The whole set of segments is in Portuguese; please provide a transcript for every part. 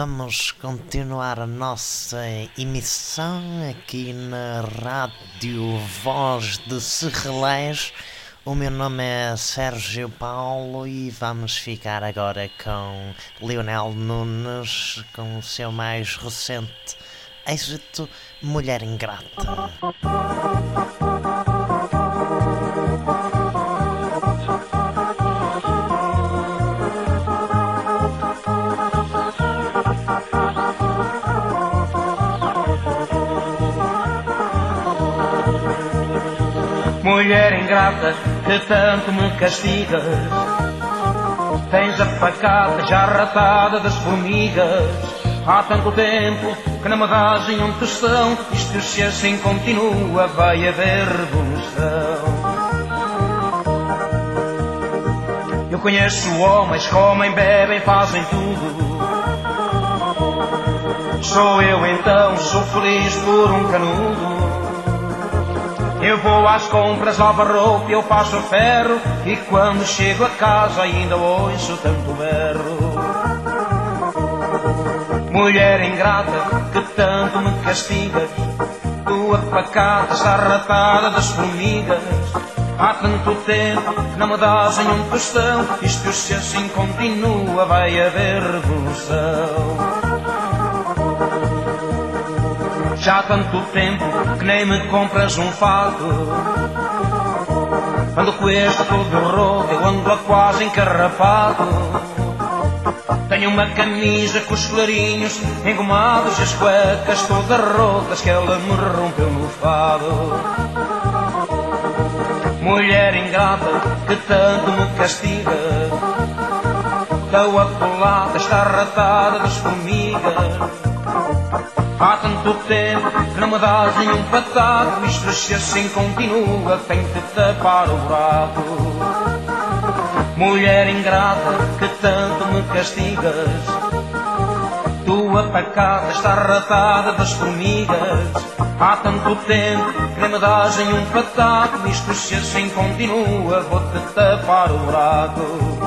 Vamos continuar a nossa emissão aqui na Rádio Voz de Serrelés. O meu nome é Sérgio Paulo e vamos ficar agora com Lionel Nunes com o seu mais recente êxito Mulher Ingrata. Que tanto me castiga. Tens a facada já ratada das formigas. Há tanto tempo que não me dás nenhum tostão. Isto se assim continua, vai haver revolução. Eu conheço homens, comem, bebem, fazem tudo. Sou eu então, sou feliz por um canudo. Eu vou às compras, lavo roupa, eu passo ferro E quando chego a casa ainda ouço tanto berro. Mulher ingrata que tanto me castigas Tua facada está ratada das formigas. Há tanto tempo que não me dás nenhum tostão Isto se assim continua vai haver revolução já há tanto tempo que nem me compras um fato. Ando com este todo roto, eu ando a quase encarrapado. Tenho uma camisa com os colarinhos engomados e as cuecas todas rotas que ela me rompeu no fado. Mulher ingrata que tanto me castiga. Tão apolada, está ratada das formigas. Há tanto tempo que não me dás nenhum pataco Isto assim continua tem que tapar o buraco. Mulher ingrata que tanto me castigas. Tua pacata está ratada das formigas. Há tanto tempo que não me dás nenhum pataco Isto assim continua vou-te tapar o buraco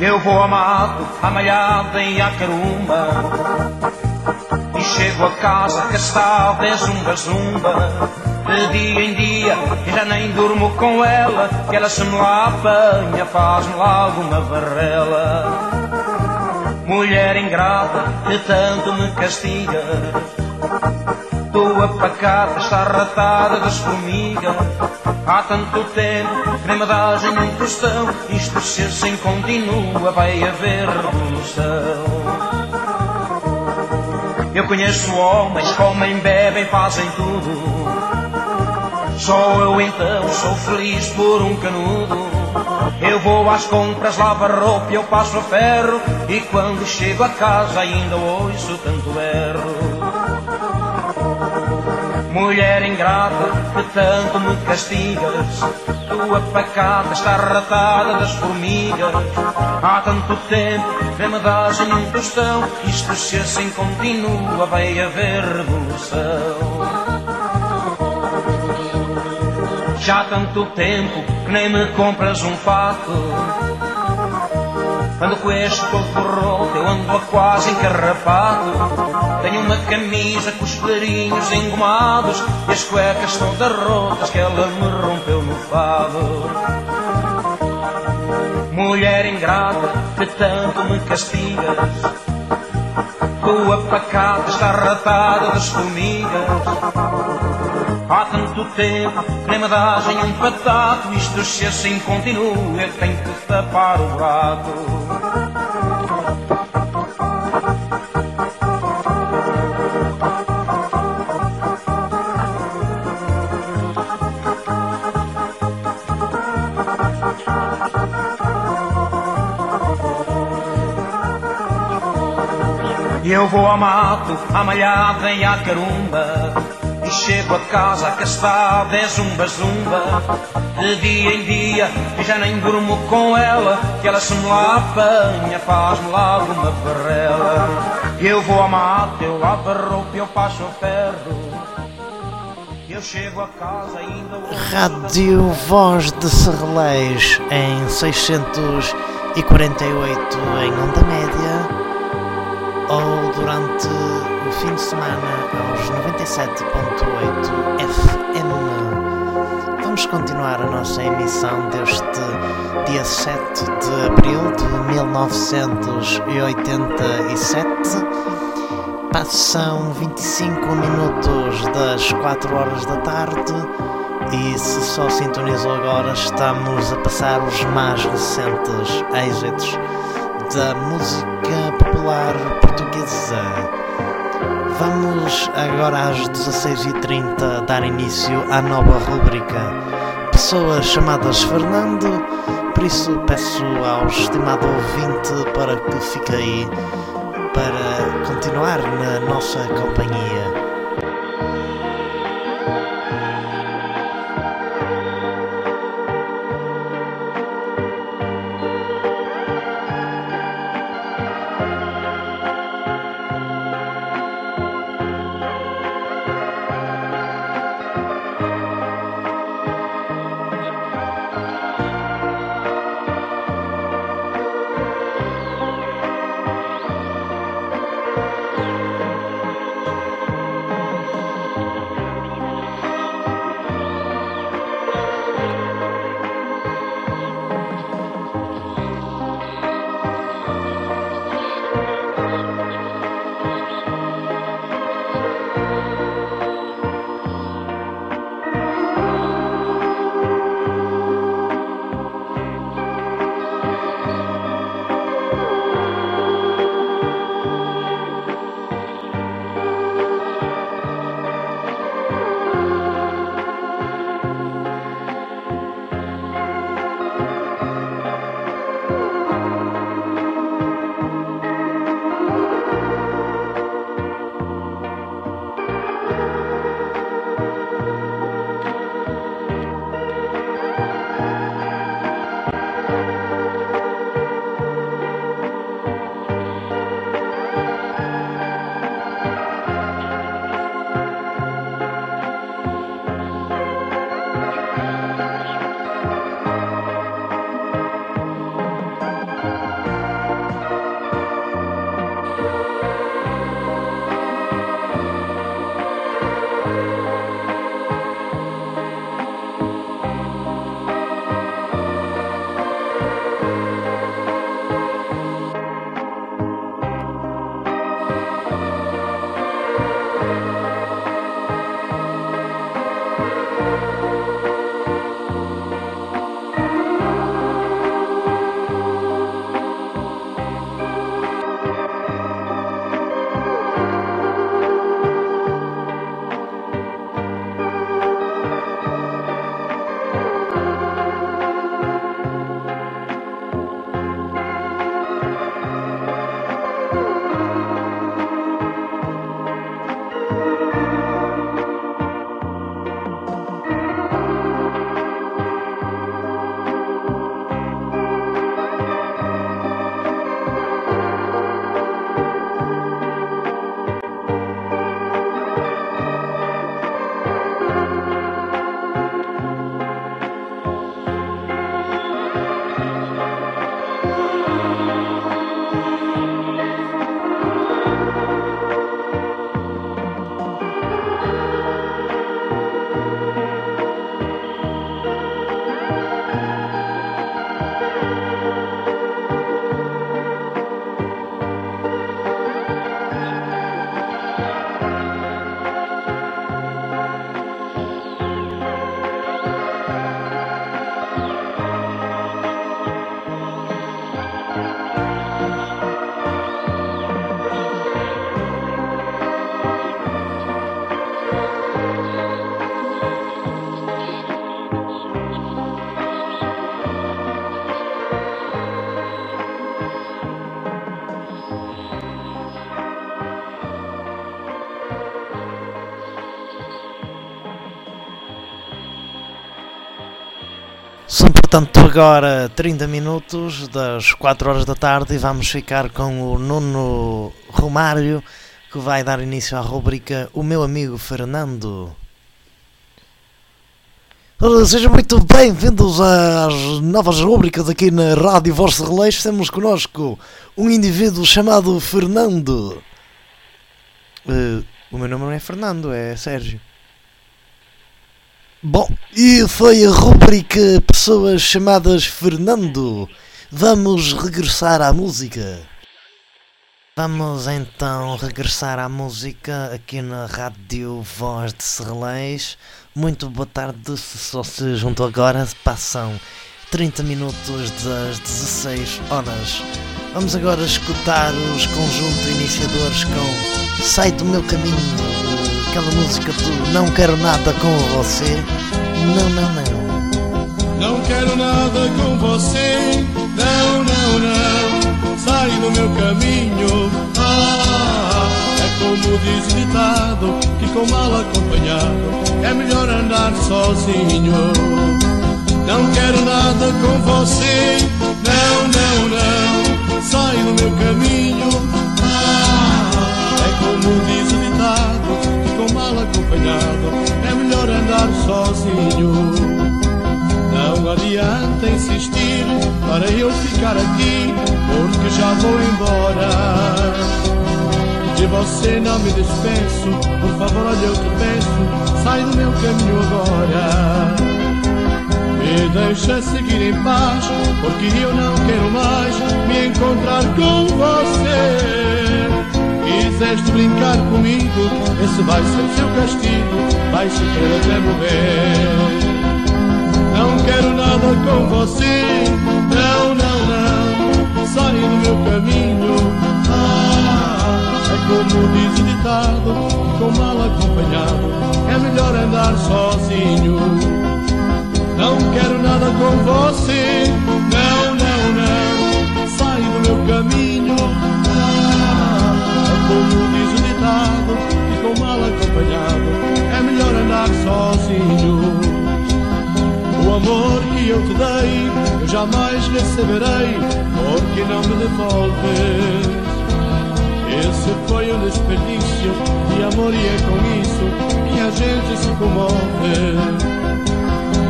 eu vou a mato, a malhada e chego a casa que está de zumba zumba. De dia em dia e já nem durmo com ela. Que ela se me lá apanha, faz-me logo uma varrela. Mulher ingrata que tanto me castiga Tua pacata está ratada das formigas Há tanto tempo que nem me dás nenhum tostão Isto se assim continua vai haver revolução. Eu conheço homens, comem, bebem, fazem tudo. Só eu então sou feliz por um canudo. Eu vou às compras, lavo a roupa, eu passo a ferro. E quando chego a casa ainda ouço tanto berro Mulher ingrata que tanto me castigas Tua pacata está ratada das formigas. Há tanto tempo que me dás em um tostão. Isto se assim continua vai haver revolução. Já há tanto tempo que nem me compras um fato Ando com este corpo roto, eu ando a quase encarrapado. Tenho uma camisa com os clarinhos engomados e as cuecas todas rotas que ela me rompeu no fado. Mulher ingrata que tanto me castigas, tua pacata está ratada das formigas. Há tanto tempo nem me dás um patato Isto se assim continua eu tenho que tapar o buraco Eu vou ao mato, à malhada e à carumba chego a casa que está de zumba zumba. De dia em dia e já nem durmo com ela Que ela se me lá apanha, faz-me logo uma barrela Eu vou ao mato, eu lavo a roupa, eu passo o ferro. Eu chego a casa ainda Rádio Voz de Serrelês em 600 e 48 em onda média ou durante o fim de semana aos 97.8 FM. Vamos continuar a nossa emissão deste dia 7 de abril de 1987. Passam 25 minutos das 4 horas da tarde e se só sintonizou agora, estamos a passar os mais recentes êxitos da música popular portuguesa. Vamos agora às 16h30 dar início à nova rubrica Pessoas chamadas Fernando, por isso peço ao estimado ouvinte para que fique aí para continuar na nossa companhia. Portanto, agora 30 minutos das 4 horas da tarde e vamos ficar com o Nuno Romário que vai dar início à rubrica O meu amigo Fernando. Sejam muito bem-vindos às novas rubricas aqui na Rádio Voz de. Temos connosco um indivíduo chamado Fernando. Eh, o meu nome não é Fernando, é Sérgio. Bom, e foi a rubrica Pessoas chamadas Fernando. Vamos regressar à música. Vamos então regressar à música aqui na Rádio Voz de Serrelês. Muito boa tarde, se só se juntou agora, passam 30 minutos das 16 horas. Vamos agora escutar os conjunto iniciadores com Sai do meu caminho, aquela música do Não Quero Nada com Você. Não, não, não. Não quero nada com você, não, não, não. Sai do meu caminho. Ah, é como diz ditado que com mal acompanhado é melhor andar sozinho. Não quero nada com você, não, não, não. Sai do meu caminho. Ah, é como diz o ditado acompanhado é melhor andar sozinho. Não adianta insistir para eu ficar aqui, porque já vou embora. De você não me despeço, por favor, olha, eu te peço, sai do meu caminho agora. Me deixa seguir em paz, porque eu não quero mais me encontrar com você. Quiseste brincar comigo, esse vai ser seu castigo, vai sofrer até morrer. Não quero nada com você, não, não, não. Sai do meu caminho. Ah, é como diz o ditado, com mal acompanhado é melhor andar sozinho. Não quero nada com você, eu te dei, eu jamais receberei, porque não me devolves. Esse foi um desperdício de amor e é com isso que a gente se comove.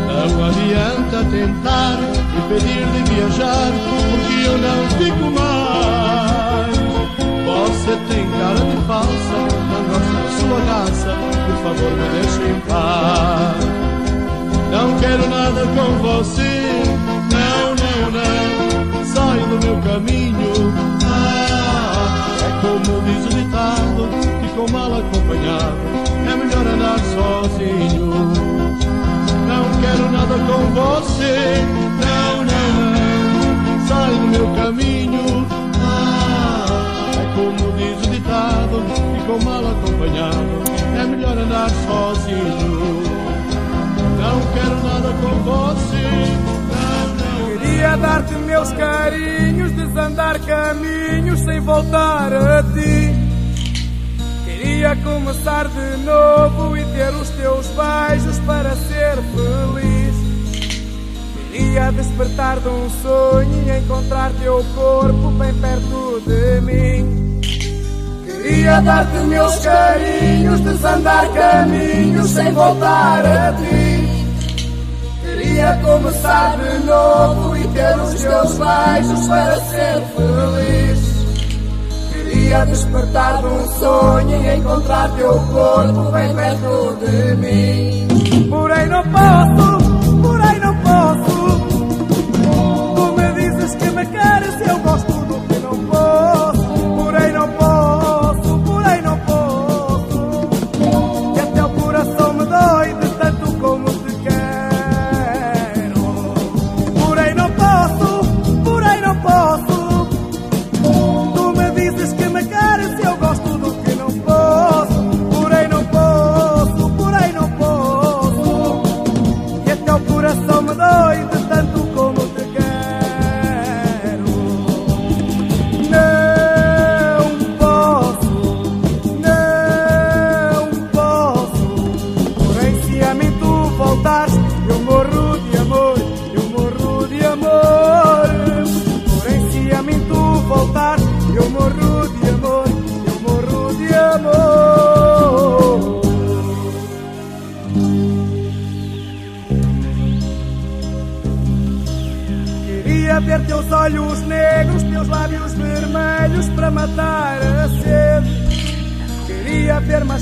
Não adianta tentar e pedir de viajar, porque eu não fico mais. Você tem cara de falsa, não gosto da sua raça, por favor me deixe em paz. Não quero nada com você, não, não, não. Sai do meu caminho. Ah, é como diz o ditado que com mal acompanhado é melhor andar sozinho. Não quero nada com você, não, não, não. Sai do meu caminho. Ah, é como diz o ditado que com mal acompanhado é melhor andar sozinho. Quero nada com você. Não, não. Queria dar-te meus carinhos, desandar caminhos sem voltar a ti. Queria começar de novo e ter os teus beijos para ser feliz. Queria despertar de um sonho e encontrar teu corpo bem perto de mim. Queria dar-te meus carinhos, desandar caminhos sem voltar a ti. Queria começar de novo e ter os teus beijos para ser feliz. Queria despertar de um sonho e encontrar teu corpo bem perto de mim. Porém não posso, porém não posso. Tu me dizes que me queres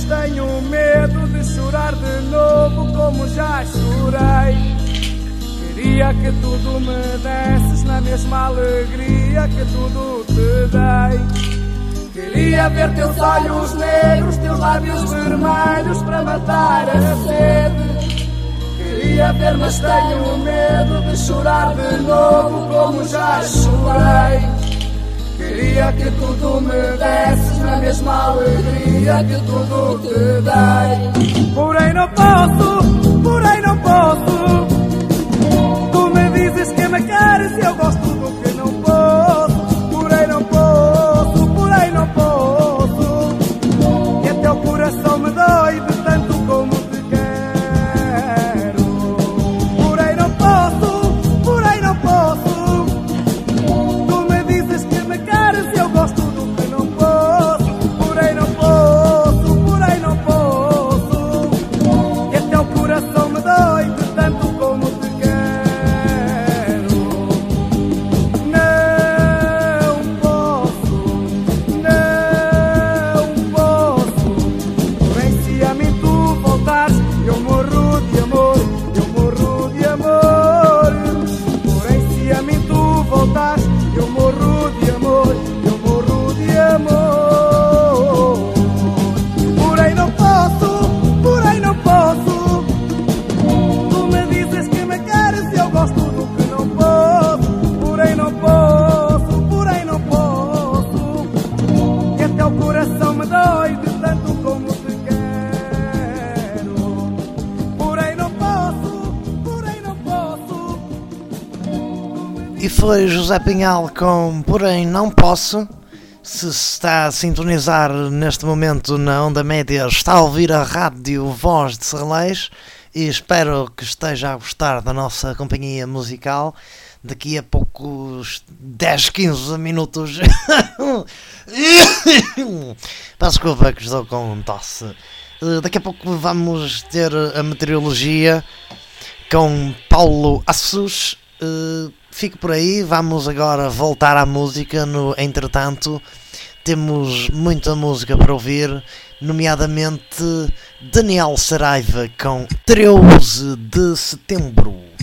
tenho medo de chorar de novo como já chorei. Queria que tudo me desses na mesma alegria que tudo te dei. Queria ver teus olhos negros, teus lábios vermelhos para matar a sede. Queria ver, mas tenho medo de chorar de novo como já chorei. Queria que tudo me desses na mesma alegria que tudo te dei. Porém não posso, porém não posso. Tu me dizes que me queres e eu gosto do foi José Pinhal com Porém Não Posso. Se está a sintonizar neste momento na onda média, está a ouvir a rádio Voz de Serrelês e espero que esteja a gostar da nossa companhia musical. Daqui a poucos 10, 15 minutos. Peço desculpa que estou com tosse. Eh, Daqui a pouco vamos ter a meteorologia com Paulo Assus. Uh, fique por aí, vamos agora voltar à música. No entretanto, temos muita música para ouvir, nomeadamente Daniel Saraiva com 13 de setembro.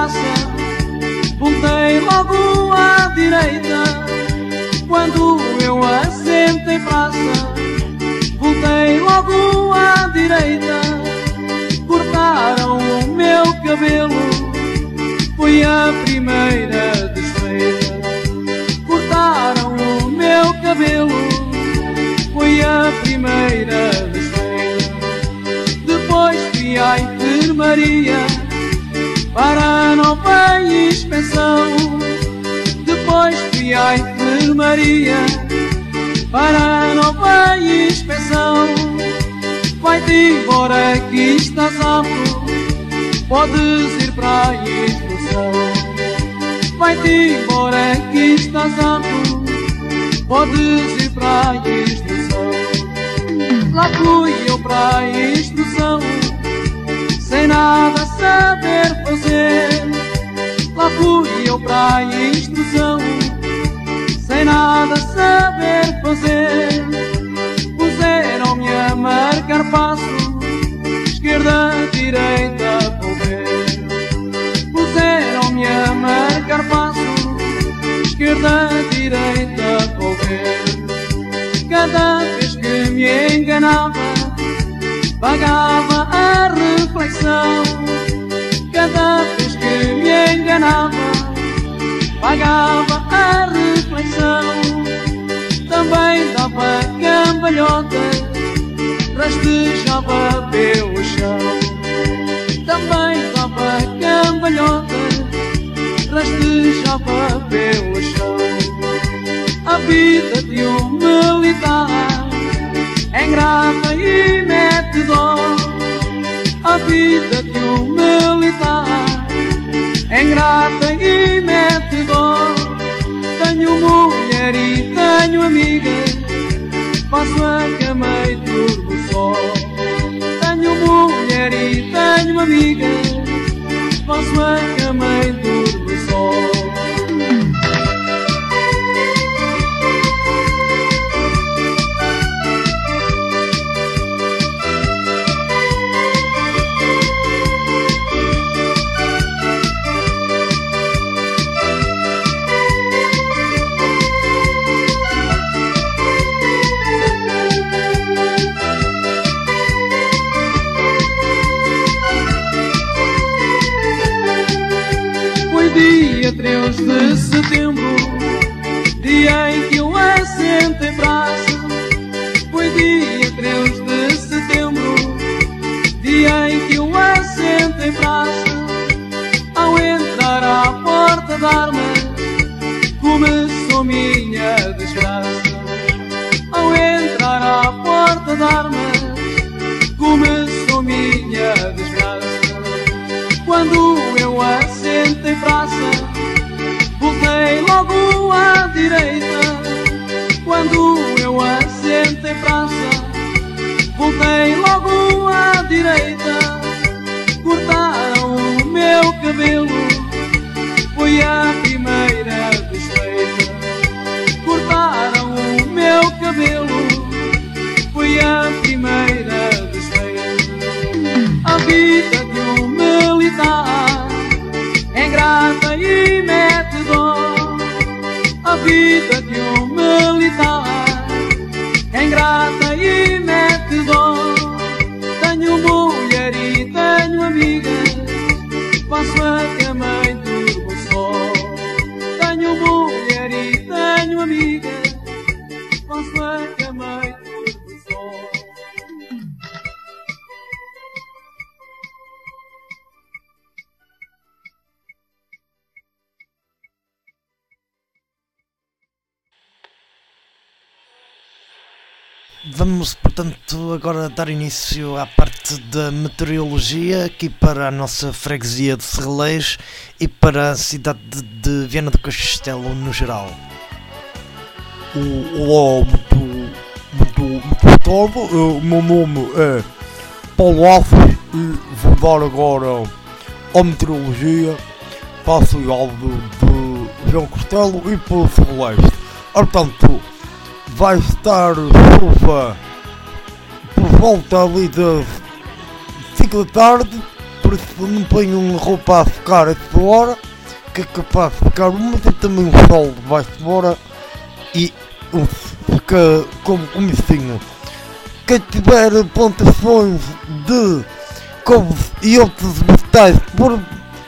Praça, voltei logo à direita. Quando eu assento em praça, voltei logo à direita. Cortaram o meu cabelo, foi a primeira desfeita. Cortaram o meu cabelo, foi a primeira desfeita. Depois fui à enfermaria para a nova inspeção. Depois fui à enfermaria para a nova inspeção. Vai-te embora que estás apto, podes ir para a instrução. Vai-te embora que estás apto, podes ir para a instrução. Lá fui eu para a instrução, sem nada saber fazer. Lá fui eu para a instrução, sem nada saber fazer. Puseram-me a marcar passo, esquerda, direita, volver. Puseram-me a marcar passo, esquerda. direita, qualquer. Cada vez que me enganava, pagava a reflexão. Vez que me enganava, pagava a reflexão. Também dava cambalhota, rastejava pelo chão. Também dava cambalhota, rastejava pelo chão. A vida de um militar é ingrata e mete dó. A vida de um militar faço a cama e durmo só. Tenho mulher e tenho amiga, faço a cama e porta da arma, começou minha desgraça. Quando eu assentei praça, voltei logo à direita. Quando eu assentei praça, voltei logo à direita. Cortaram o meu cabelo, foi a vida de um portanto, agora dar início à parte da meteorologia aqui para a nossa freguesia de Serrelês e para a cidade de, Viana do Castelo no geral. Olá, muito, muito, muito tarde. Eh, O meu nome é Paulo Alves e vou dar agora a meteorologia para a cidade de João Castelo e para o Celeste. Portanto, vai estar chuva por volta ali das 5 da tarde, por isso não ponham roupa a secar a essa hora, que é capaz de ficar muito e também o sol vai-se embora e fica como comecinho. Quem tiver plantações de couves e outros vegetais, por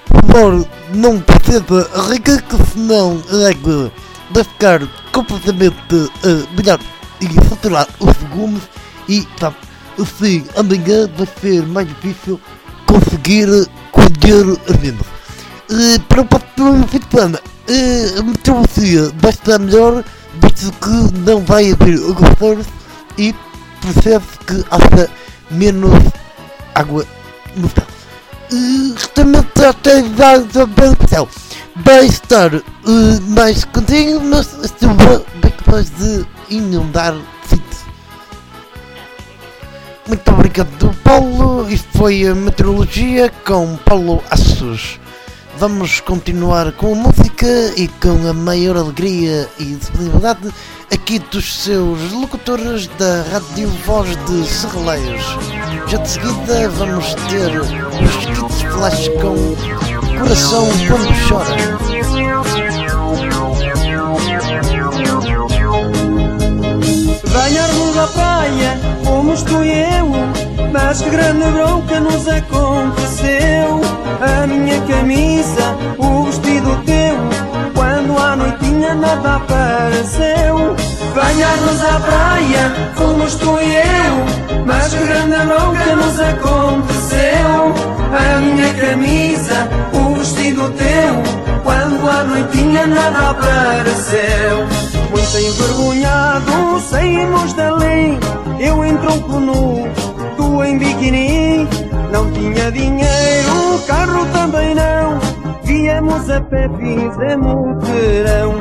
favor, não precisa rica, que senão que vai ficar completamente uh, melhor e saturar os legumes e sabe, assim amanhã vai ser mais difícil conseguir colher as vendas. Uh, para o próximo fim de semana, uh, a meteorologia vai estar melhor, visto que não vai haver agressores e percebe que haja menos água no céu. Uh, Justamente até a céu vai estar uh, mais contínuo, mas a chuva vai capaz de inundar. Muito obrigado, Paulo. Isto foi a meteorologia com Paulo Assos. Vamos continuar com a música e com a maior alegria e disponibilidade aqui dos seus locutores da Rádio Voz de Serreleiros. Já de seguida vamos ter os kits flash com Coração Quando Chora. na praia, fomos tu e eu. Mas que grande bronca nos aconteceu. A minha camisa, o vestido teu quando à noitinha nada apareceu. Banhar-nos à praia, fomos tu e eu, mas que grande bronca nos aconteceu. A minha camisa, o vestido teu, quando à noitinha nada apareceu. Muito envergonhado saímos dali, eu em tronco nu, tu em biquíni. Não tinha dinheiro, carro também não, viemos a pé, fizemos verão.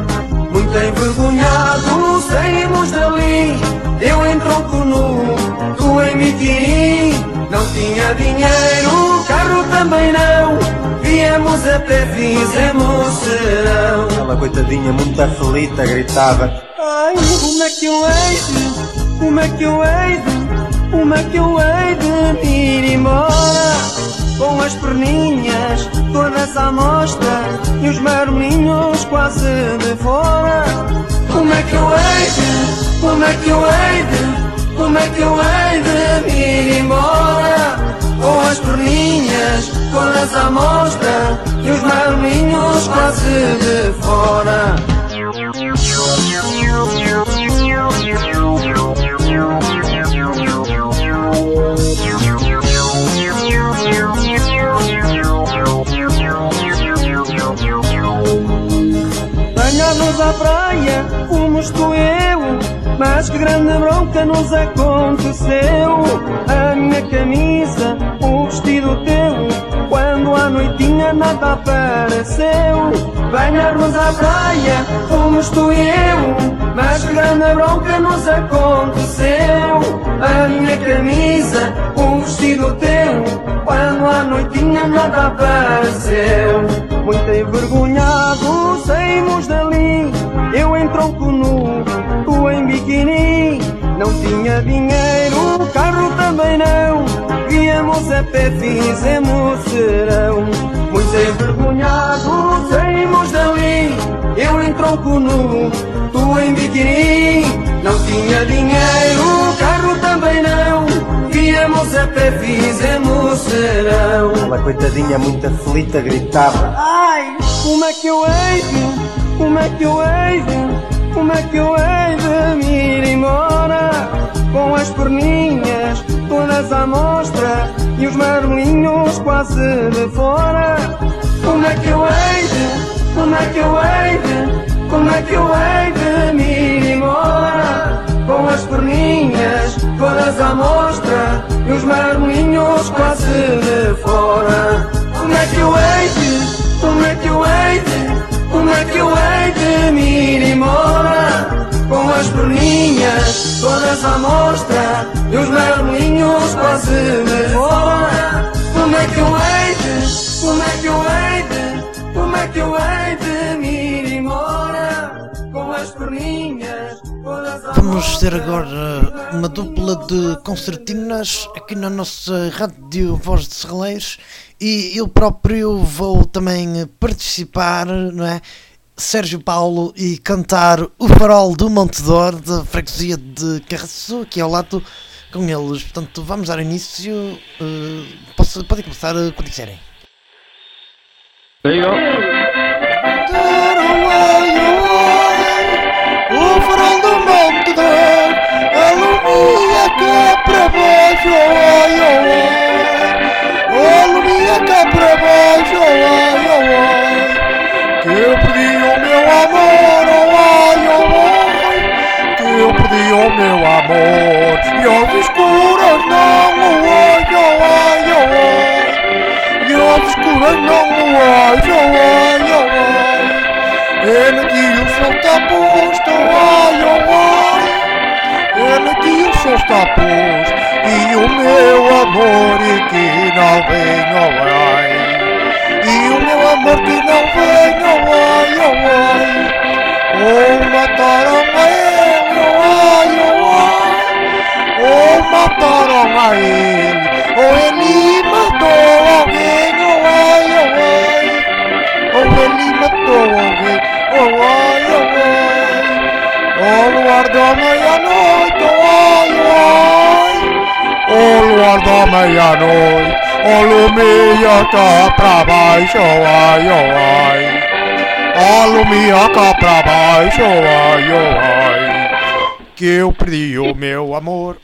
Muito envergonhado saímos dali, eu em tronco nu, tu em biquíni. Não tinha dinheiro, carro também não, viemos a pé, fizemos serão. Ela coitadinha muito aflita gritava Ai, como é que eu hei de, como é que eu hei de, como é que eu hei de ir embora? Com as perninhas todas à mostra e os marminhos quase de fora. Como é que eu hei de, como é que eu hei de, como é que eu hei de ir embora? Com as perninhas todas à mostra e os marminhos quase de fora. Mas que grande bronca nos aconteceu. A minha camisa, o vestido teu, quando à noitinha nada apareceu. Banhar-nos à praia, fomos tu e eu, mas que grande bronca nos aconteceu. A minha camisa, o vestido teu, quando à noitinha nada apareceu. Muito envergonhado saímos dali, eu em tronco nu, Não tinha dinheiro, carro também não, viemos a pé, fizemos serão. Muito envergonhado saímos dali, eu em tronco nu, tu em biquíni. Não tinha dinheiro, carro também não, viemos a pé, fizemos serão. Ela coitadinha muito aflita gritava Ai, como é que eu hei como é que eu hei como é que eu hei de me ir embora? Com as perninhas todas à mostra e os marmelinhos quase de fora. Como é que eu hei de, como é que eu hei de, como é que eu hei de me ir embora? Com as perninhas todas à mostra e os marmelinhos quase de fora. Como é que eu hei de, como é que eu hei de, como é que eu hei de me ir embora? Com as perninhas todas à mostra e os marmelinhos quase de fora. Como é que eu hei de, como é que eu hei de, como é que eu hei de me ir embora? Com as perninhas Vamos ter agora uma dupla de concertinas aqui na nossa rádio Voz de Serreleiros e eu próprio vou também participar, não é? Sérgio Paulo e cantar o farol do Montedor da freguesia de Carraçu, aqui ao lado com eles. Portanto, vamos dar início. eh, posso, podem começar eh, quando quiserem. O meu amor E aos escuros não Oi, oi, oi, oi E aos escuros não Oi, oi, oi, oi ele aqui o sol está posto, ai, oh, ai. Ele aqui o sol está posto e o meu amor aqui não vem, oh, ai. E o meu amor que não vem, oh, ai, oh, ai. Oh, mataram a ele, oh, ele matou alguém, oh, ai, oh, ai. Oh, ele matou alguém, oh, ai, oh, ai. Oh, luar da meia-noite, oh, ai, oh, ai. O luar da meia-noite, alumia cá pra baixo, ai, oh, ai. Alumia cá pra baixo, ai, oh, ai. Que eu perdi o meu amor.